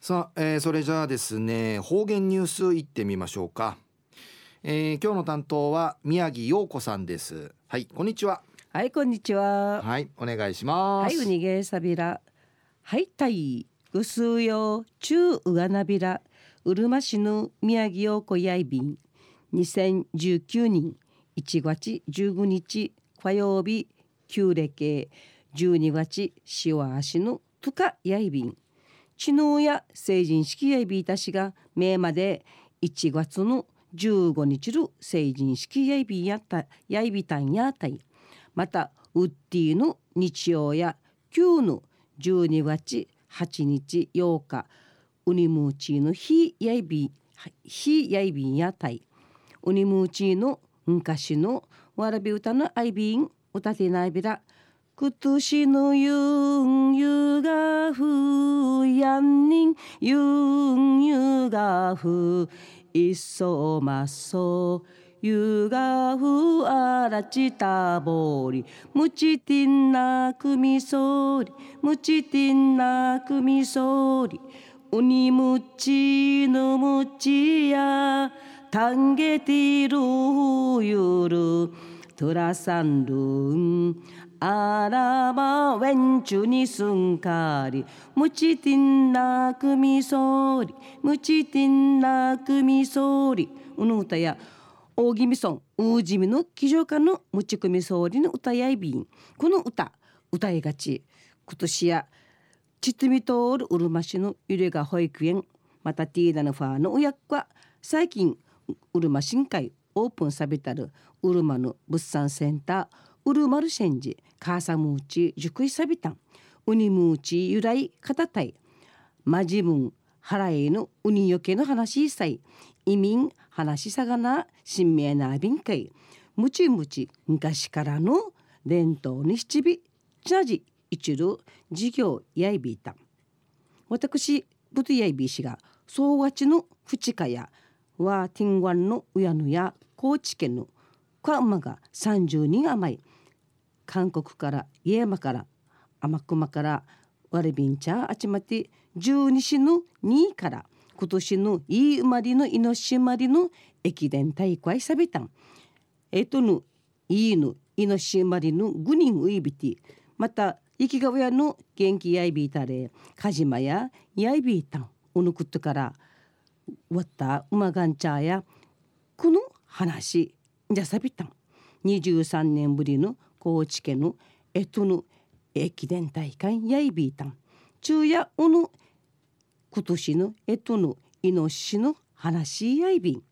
さあ、えー、それじゃあですね方言ニュースいってみましょうか、えー、今日の担当は宮城陽子さんです。はいこんにちは。はいこんにちは。はいお願いします。はいうにげさびら。はいたい。ぐすうよ。ちゅううがなびら。うるま市の宮城陽子やいびん。2019年1月15日火曜日旧暦。12月しわあしのとかやいびん知能や成人式やいびいたしがめまで1月の15日の成人式やいびやったやいびたんやたい。またウッディの日曜や旧の12月8日8日ウニムーチーの日やいび日やいびんやたい。ウニムーチーの昔のわらび歌のあいびん歌てないびら今年のゆんゆがふやんにんゆんゆがふいっそまっそゆがふあらちたぼり。むちてんなくみそりむちてんなくみそり。うにむちのむちやたんげてるゆる。トラサンルンあらばウェンチュにすんかりむちてんなくみそりむちてんなくみそりうぬ歌や大宜味村うじみの騎乗家のむちくみそりの歌やいびんこの歌歌いがち今年やちつみとおるうるま市のゆれが保育園またティーダのファーの親子は最近うるま新会オープンさびたるうるまの物産センターウルマルシェンジカーサムーチ熟いさびたんウニムーチ由来片たいマジムン払いのウニよけの話さい。移民話さがな新名なびんかい。ムチムチ昔からの伝統に七尾チャジ一る事業やいびいた。私ブトやいびしが総わちのフチカやワーティンワンのうやぬや高知県のクワマが30人余り。韓国から家山から天熊からワレビンチャーあちまて十二市の2から今年のいい生まれの命まりの駅伝大会さびたん。えとのいいの命まりの5人ウイビティ。また生きが親の元気やいびいたれカジマややいびいたんおぬくっとからわったうまがんちゃや話。じゃさびたん23年ぶりの高知県のえとの駅伝大会やいびいたん。昼夜おの今年のえとのイノシシの話やいびん。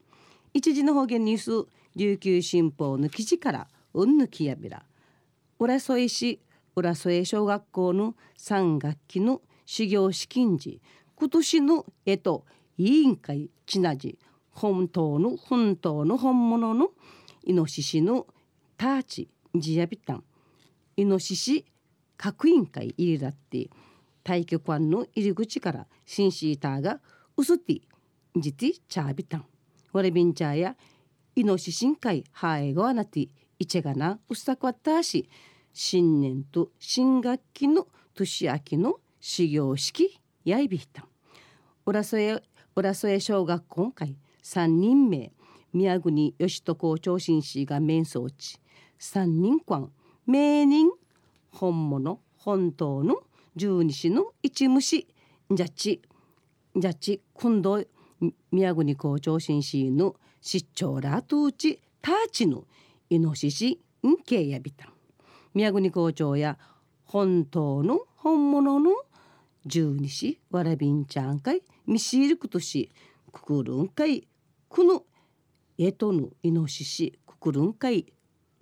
一時の方言ニュース琉球新報の記事からうんぬきやびら。浦添市浦添小学校の3学期の始業式金時今年のえと委員会ちなじ本当の本当の本物のイノシシのターチジヤビタン。イノシシ各委員会入りだって対局館の入り口からシンシーターがウスティジティチャービタン。ワレビンチャーやイノシシン会ハエゴアナティイチェガナウスタクワッターシ新年と新学期の年明けの始業式やいびたん。浦添浦添小学校会。3人名宮国義人校長新氏が面相地。三人間名人本物本当の十二支の一虫じゃちじゃち今度宮国校長新氏の出張らとうちたちのイノシシんけやびた。宮国校長や本当の本物の十二支わらびんちゃんかい見知ることしくくるんかいこのえとのイノシシくくるんかい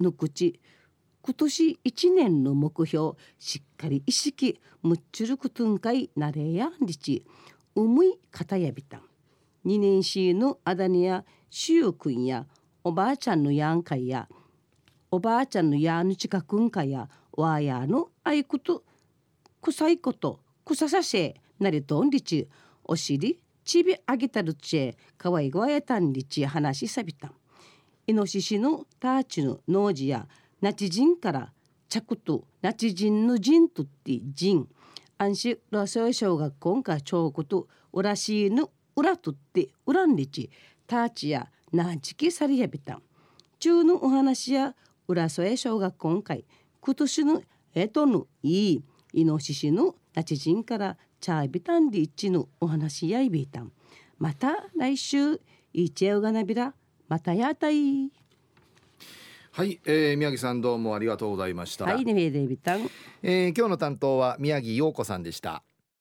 の口今年一年の目標しっかり意識むっちゅるくとんかいなれやんりちうむいかたやびたん。二年しのあだにやしゅうくんやおばあちゃんのやんかいやおばあちゃんのやぬちかくんかやわやのあいことくさいことくささせなりとんりちおしりちびあげたるちえかわいごわやたんりち話しさびたんイノシシのターチの農事やナチ人から着とナチ人の人とって人安心ロソイ小学校が彫刻うらしいぬ裏とって裏んりちターチやナチキサリヤビタン中のお話や浦添小学校会今年のえとのいいイノシシのナチジンからチビタンディッチのお話やいびいたん。また来週。いちえうがなびら。またやたい。はい、えー、宮城さんどうもありがとうございました。はいねデビタン、えー、今日の担当は宮城陽子さんでした